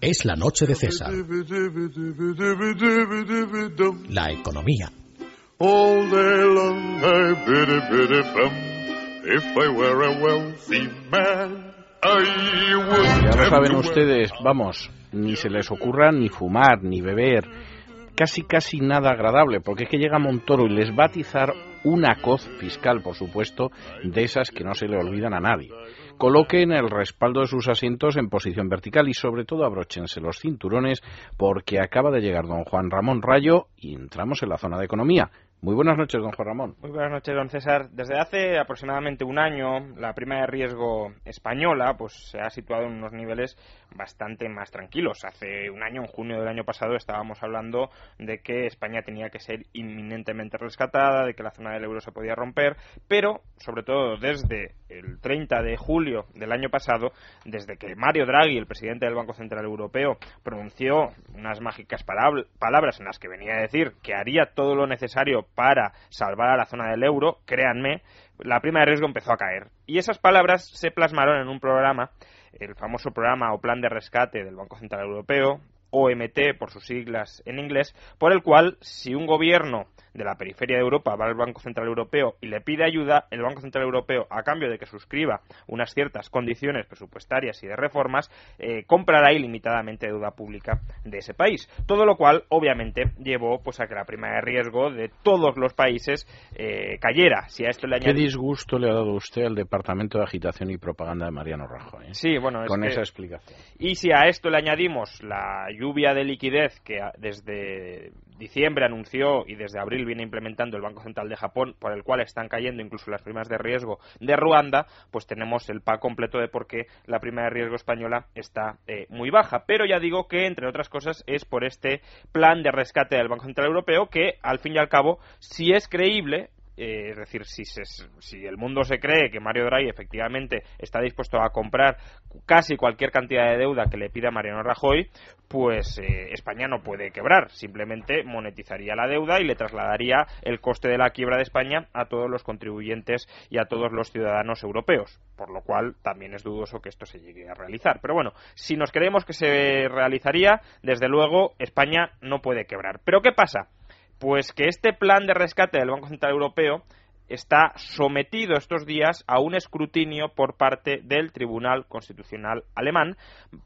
Es la noche de César. La economía. Ya lo saben ustedes, vamos, ni se les ocurra ni fumar, ni beber, casi casi nada agradable, porque es que llega Montoro y les va a atizar una coz fiscal, por supuesto, de esas que no se le olvidan a nadie. Coloquen el respaldo de sus asientos en posición vertical y sobre todo abróchense los cinturones porque acaba de llegar don Juan Ramón Rayo y entramos en la zona de economía. Muy buenas noches, don Juan Ramón. Muy buenas noches, don César. Desde hace aproximadamente un año, la prima de riesgo española pues, se ha situado en unos niveles bastante más tranquilos. Hace un año, en junio del año pasado, estábamos hablando de que España tenía que ser inminentemente rescatada, de que la zona del euro se podía romper, pero, sobre todo desde el 30 de julio del año pasado, desde que Mario Draghi, el presidente del Banco Central Europeo, pronunció unas mágicas palabras en las que venía a decir que haría todo lo necesario para salvar a la zona del euro, créanme, la prima de riesgo empezó a caer. Y esas palabras se plasmaron en un programa, el famoso programa o plan de rescate del Banco Central Europeo, OMT por sus siglas en inglés, por el cual si un gobierno de la periferia de Europa va al Banco Central Europeo y le pide ayuda, el Banco Central Europeo, a cambio de que suscriba unas ciertas condiciones presupuestarias y de reformas, eh, comprará ilimitadamente deuda pública de ese país. Todo lo cual, obviamente, llevó pues a que la prima de riesgo de todos los países eh, cayera. Si a esto le ¿Qué disgusto le ha dado usted al Departamento de Agitación y Propaganda de Mariano Rajoy? Sí, bueno, con esa explicación. Y si a esto le añadimos la lluvia de liquidez que desde diciembre anunció y desde abril viene implementando el Banco Central de Japón, por el cual están cayendo incluso las primas de riesgo de Ruanda, pues tenemos el pack completo de por qué la prima de riesgo española está eh, muy baja. Pero ya digo que, entre otras cosas, es por este plan de rescate del Banco Central Europeo que, al fin y al cabo, si es creíble, eh, es decir, si, si el mundo se cree que Mario Draghi efectivamente está dispuesto a comprar casi cualquier cantidad de deuda que le pida Mariano Rajoy, pues eh, España no puede quebrar, simplemente monetizaría la deuda y le trasladaría el coste de la quiebra de España a todos los contribuyentes y a todos los ciudadanos europeos, por lo cual también es dudoso que esto se llegue a realizar. Pero bueno, si nos creemos que se realizaría, desde luego España no puede quebrar. Pero ¿qué pasa? Pues que este plan de rescate del Banco Central Europeo está sometido estos días a un escrutinio por parte del Tribunal Constitucional alemán,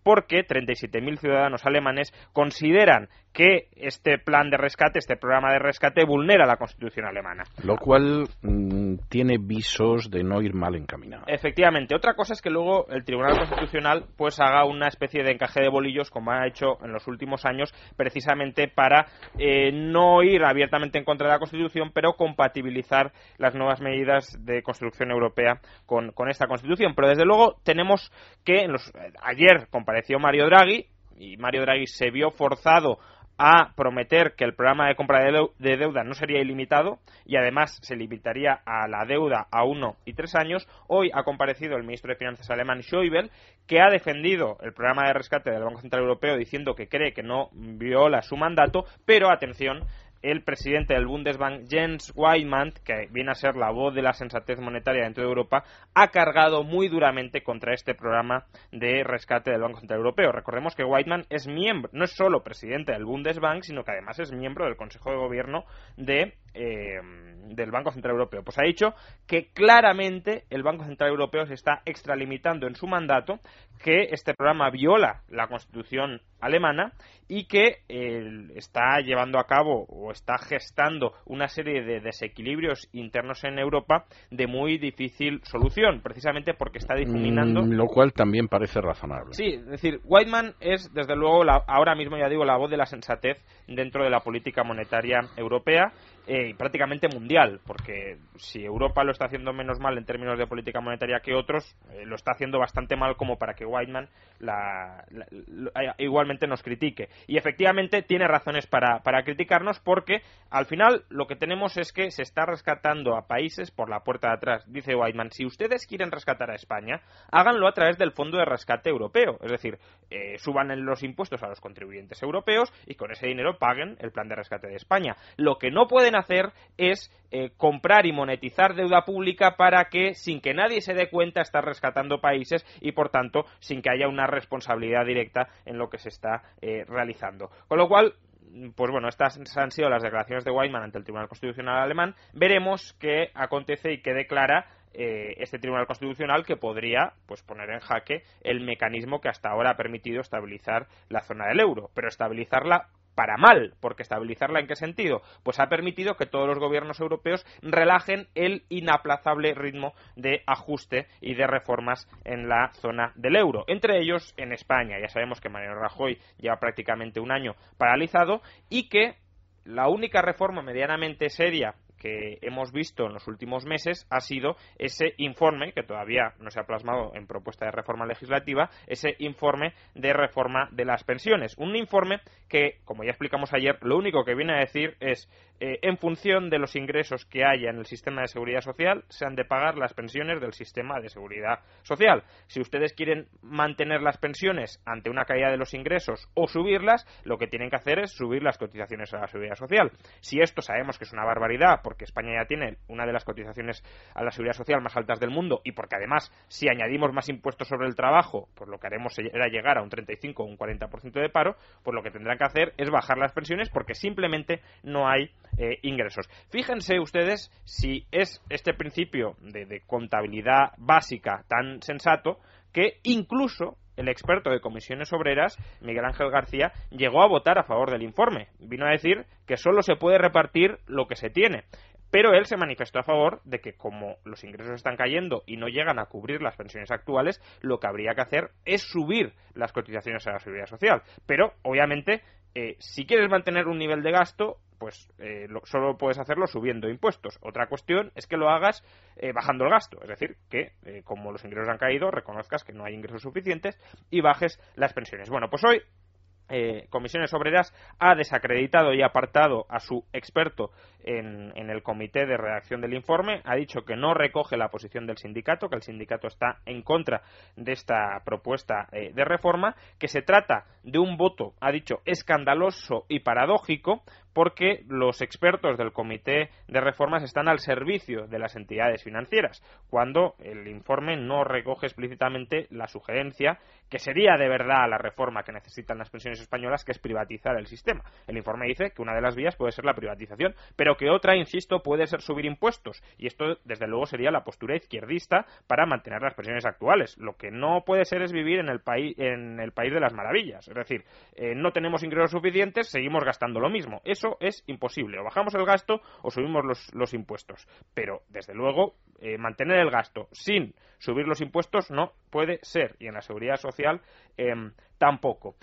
porque 37.000 ciudadanos alemanes consideran que este plan de rescate, este programa de rescate, vulnera la Constitución alemana. Lo cual mm, tiene visos de no ir mal encaminado. Efectivamente. Otra cosa es que luego el Tribunal Constitucional pues haga una especie de encaje de bolillos, como ha hecho en los últimos años, precisamente para eh, no ir abiertamente en contra de la Constitución, pero compatibilizar las nuevas medidas de construcción europea con, esta Constitución. Pero desde luego tenemos que ayer compareció Mario Draghi y Mario Draghi se vio forzado a prometer que el programa de compra de, deuda no sería ilimitado y además se limitaría a la deuda a uno y tres años. Hoy ha comparecido el ministro de Finanzas alemán Schäuble, que ha defendido el programa de rescate del Banco Central Europeo diciendo que cree que no viola su mandato, pero atención, el presidente del Bundesbank, Jens Weidmann, que viene a ser la voz de la sensatez monetaria dentro de Europa, ha cargado muy duramente contra este programa de rescate del Banco Central Europeo. Recordemos que Weidmann es miembro, no es solo presidente del Bundesbank, sino que además es miembro del Consejo de Gobierno de eh, del Banco Central Europeo. Pues ha dicho que claramente el Banco Central Europeo se está extralimitando en su mandato, que este programa viola la Constitución alemana y que eh, está llevando a cabo o está gestando una serie de desequilibrios internos en Europa de muy difícil solución, precisamente porque está difuminando. Mm, lo cual también parece razonable. Sí, es decir, Whiteman es, desde luego, ahora mismo ya digo, la voz de la sensatez dentro de la política monetaria europea eh, prácticamente mundial, porque si Europa lo está haciendo menos mal en términos de política monetaria que otros, eh, lo está haciendo bastante mal como para que Whiteman eh, igualmente nos critique. Y efectivamente tiene razones para, para criticarnos porque al final lo que tenemos es que se está rescatando a países por la puerta de atrás. Dice Whiteman, si ustedes quieren rescatar a España, háganlo a través del Fondo de Rescate Europeo, es decir, suban los impuestos a los contribuyentes europeos y con ese dinero paguen el plan de rescate de España. Lo que no pueden hacer es eh, comprar y monetizar deuda pública para que, sin que nadie se dé cuenta, está rescatando países y, por tanto, sin que haya una responsabilidad directa en lo que se está eh, realizando. Con lo cual, pues bueno, estas han sido las declaraciones de Weidmann ante el Tribunal Constitucional alemán. Veremos qué acontece y qué declara eh, este Tribunal Constitucional que podría pues poner en jaque el mecanismo que hasta ahora ha permitido estabilizar la zona del euro, pero estabilizarla para mal, porque estabilizarla en qué sentido? Pues ha permitido que todos los gobiernos europeos relajen el inaplazable ritmo de ajuste y de reformas en la zona del euro, entre ellos en España. Ya sabemos que Mariano Rajoy lleva prácticamente un año paralizado y que la única reforma medianamente seria que hemos visto en los últimos meses ha sido ese informe, que todavía no se ha plasmado en propuesta de reforma legislativa, ese informe de reforma de las pensiones. Un informe que, como ya explicamos ayer, lo único que viene a decir es eh, en función de los ingresos que haya en el sistema de seguridad social, se han de pagar las pensiones del sistema de seguridad social. Si ustedes quieren mantener las pensiones ante una caída de los ingresos o subirlas, lo que tienen que hacer es subir las cotizaciones a la seguridad social. Si esto sabemos que es una barbaridad, porque España ya tiene una de las cotizaciones a la seguridad social más altas del mundo y porque además, si añadimos más impuestos sobre el trabajo, pues lo que haremos era llegar a un 35 o un 40% de paro, pues lo que tendrán que hacer es bajar las pensiones porque simplemente no hay eh, ingresos. Fíjense ustedes si es este principio de, contabilidad básica tan sensato que incluso el experto de comisiones obreras, Miguel Ángel García, llegó a votar a favor del informe. Vino a decir que solo se puede repartir lo que se tiene. Pero él se manifestó a favor de que como los ingresos están cayendo y no llegan a cubrir las pensiones actuales, lo que habría que hacer es subir las cotizaciones a la seguridad social. Pero, obviamente, eh, si quieres mantener un nivel de gasto, pues eh, solo puedes hacerlo subiendo impuestos. Otra cuestión es que lo hagas eh, bajando el gasto, es decir, que eh, como los ingresos han caído, reconozcas que no hay ingresos suficientes y bajes las pensiones. Bueno, pues hoy Comisiones Obreras ha desacreditado y apartado a su experto en, el comité de redacción del informe. Ha dicho que no recoge la posición del sindicato, que el sindicato está en contra de esta propuesta de reforma, que se trata de un voto, ha dicho, escandaloso y paradójico, porque los expertos del Comité de Reformas están al servicio de las entidades financieras, cuando el informe no recoge explícitamente la sugerencia que sería de verdad la reforma que necesitan las pensiones españolas, que es privatizar el sistema. El informe dice que una de las vías puede ser la privatización, pero que otra, insisto, puede ser subir impuestos. Y esto, desde luego, sería la postura izquierdista para mantener las pensiones actuales. Lo que no puede ser es vivir en el, país en el país de las maravillas. Es decir, eh, no tenemos ingresos suficientes, seguimos gastando lo mismo. Eso es imposible. O bajamos el gasto o subimos los, impuestos. Pero, desde luego, eh, mantener el gasto sin subir los impuestos no puede ser. Y en la seguridad social em, tampoco.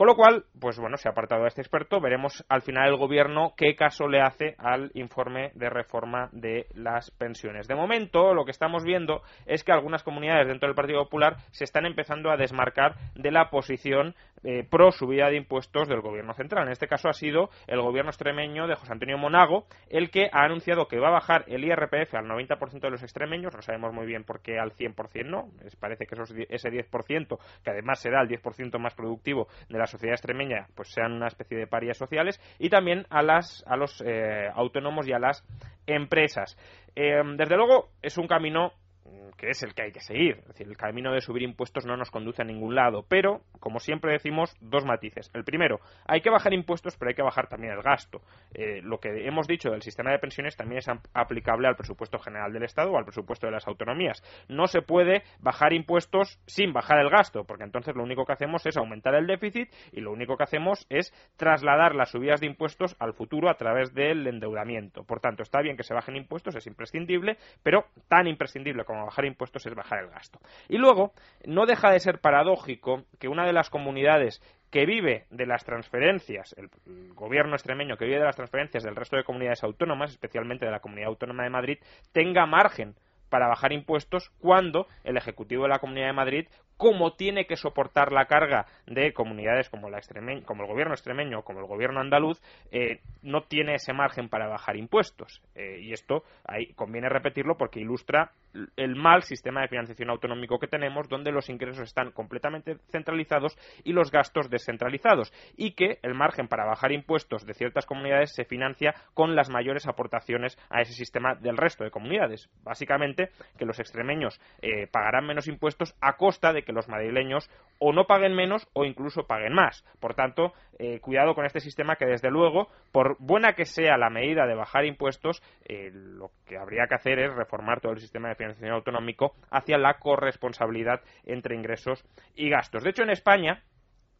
Con lo cual, pues bueno, se ha apartado a este experto. Veremos al final el gobierno qué caso le hace al informe de reforma de las pensiones. De momento, lo que estamos viendo es que algunas comunidades dentro del Partido Popular se están empezando a desmarcar de la posición eh, pro subida de impuestos del gobierno central. En este caso ha sido el gobierno extremeño de José Antonio Monago el que ha anunciado que va a bajar el IRPF al 90% de los extremeños. No sabemos muy bien por qué al 100% no. Les parece que ese 10%, que además será el 10% más productivo de la sociedad extremeña pues sean una especie de parias sociales y también a las a los eh, autónomos y a las empresas. Eh, desde luego es un camino que es el que hay que seguir. Es decir, el camino de subir impuestos no nos conduce a ningún lado. Pero, como siempre decimos, dos matices. El primero, hay que bajar impuestos, pero hay que bajar también el gasto. Eh, lo que hemos dicho del sistema de pensiones también es aplicable al presupuesto general del Estado o al presupuesto de las autonomías. No se puede bajar impuestos sin bajar el gasto, porque entonces lo único que hacemos es aumentar el déficit y lo único que hacemos es trasladar las subidas de impuestos al futuro a través del endeudamiento. Por tanto, está bien que se bajen impuestos, es imprescindible, pero tan imprescindible como bajar impuestos es bajar el gasto. Y luego, no deja de ser paradójico que una de las comunidades que vive de las transferencias, el gobierno extremeño que vive de las transferencias del resto de comunidades autónomas, especialmente de la Comunidad Autónoma de Madrid, tenga margen para bajar impuestos cuando el Ejecutivo de la Comunidad de Madrid cómo tiene que soportar la carga de comunidades como, la como el gobierno extremeño o como el gobierno andaluz, eh, no tiene ese margen para bajar impuestos. Eh, y esto ahí conviene repetirlo porque ilustra el mal sistema de financiación autonómico que tenemos, donde los ingresos están completamente centralizados y los gastos descentralizados, y que el margen para bajar impuestos de ciertas comunidades se financia con las mayores aportaciones a ese sistema del resto de comunidades. Básicamente, que los extremeños eh, pagarán menos impuestos a costa de que los madrileños o no paguen menos o incluso paguen más. Por tanto, eh, cuidado con este sistema que, desde luego, por buena que sea la medida de bajar impuestos, eh, lo que habría que hacer es reformar todo el sistema de financiación autonómico hacia la corresponsabilidad entre ingresos y gastos. De hecho, en España,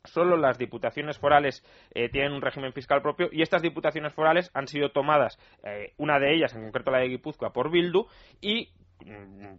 solo las diputaciones forales tienen un régimen fiscal propio y estas diputaciones forales han sido tomadas, una de ellas, en concreto la de Guipúzcoa, por Bildu y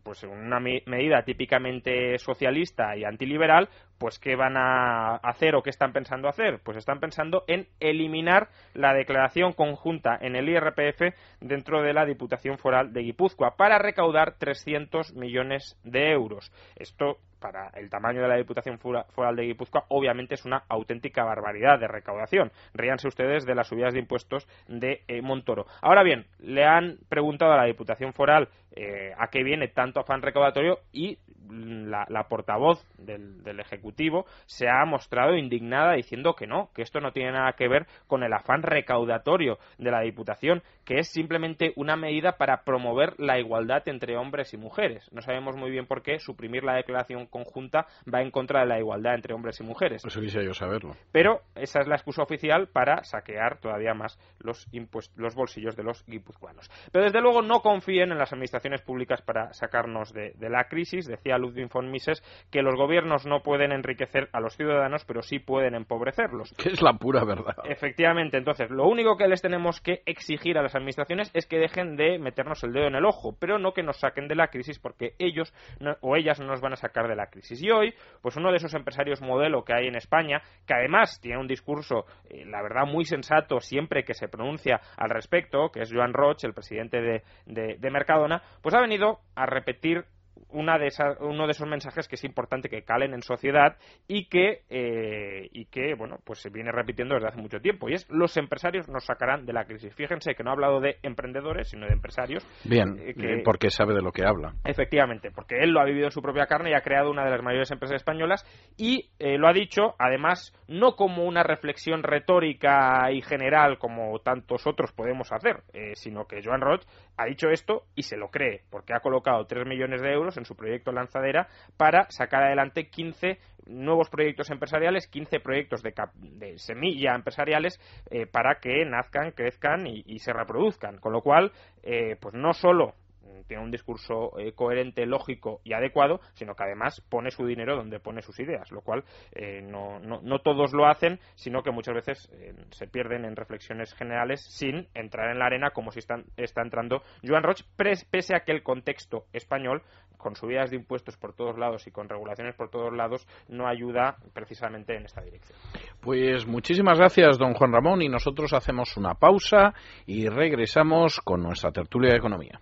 pues una medida típicamente socialista y antiliberal, pues ¿qué van a hacer o qué están pensando hacer? Pues están pensando en eliminar la declaración conjunta en el IRPF dentro de la Diputación Foral de Guipúzcoa para recaudar 300 millones de euros. Esto para el tamaño de la Diputación Foral de Guipúzcoa, obviamente es una auténtica barbaridad de recaudación. Ríanse ustedes de las subidas de impuestos de eh, Montoro. Ahora bien, le han preguntado a la Diputación Foral eh, a qué viene tanto afán recaudatorio y la, portavoz del, Ejecutivo se ha mostrado indignada diciendo que no, que esto no tiene nada que ver con el afán recaudatorio de la Diputación, que es simplemente una medida para promover la igualdad entre hombres y mujeres. No sabemos muy bien por qué suprimir la declaración conjunta va en contra de la igualdad entre hombres y mujeres. Eso quisiera yo saberlo. Pero esa es la excusa oficial para saquear todavía más los, los bolsillos de los guipuzcoanos. Pero desde luego no confíen en las administraciones públicas para sacarnos de, de la crisis. Decía Ludwig von Mises que los gobiernos no pueden enriquecer a los ciudadanos, pero sí pueden empobrecerlos. Que es la pura verdad. Efectivamente, entonces, lo único que les tenemos que exigir a las administraciones es que dejen de meternos el dedo en el ojo, pero no que nos saquen de la crisis porque ellos o ellas no nos van a sacar de la crisis. Y hoy, pues uno de esos empresarios modelo que hay en España, que además tiene un discurso, eh, la verdad, muy sensato siempre que se pronuncia al respecto, que es Joan Roch, el presidente de, de Mercadona, pues ha venido a repetir una de uno de esos mensajes que es importante que calen en sociedad y que, eh, y que bueno, pues se viene repitiendo desde hace mucho tiempo. Y es los empresarios nos sacarán de la crisis. Fíjense que no ha hablado de emprendedores, sino de empresarios. Bien, eh, porque sabe de lo que habla. Efectivamente, porque él lo ha vivido en su propia carne y ha creado una de las mayores empresas españolas y eh, lo ha dicho, además, no como una reflexión retórica y general como tantos otros podemos hacer, sino que Joan Roth ha dicho esto y se lo cree, porque ha colocado 3 millones de euros en su proyecto Lanzadera para sacar adelante 15 nuevos proyectos empresariales, 15 proyectos de, de semilla empresariales eh, para que nazcan, crezcan y, se reproduzcan. Con lo cual, eh, pues no solo tiene un discurso eh, coherente, lógico y adecuado, sino que además pone su dinero donde pone sus ideas, lo cual eh, no, no, todos lo hacen, sino que muchas veces eh, se pierden en reflexiones generales sin entrar en la arena como si están, está entrando Joan Roch, pese a que el contexto español, con subidas de impuestos por todos lados y con regulaciones por todos lados, no ayuda precisamente en esta dirección. Pues muchísimas gracias, don Juan Ramón, y nosotros hacemos una pausa y regresamos con nuestra tertulia de economía.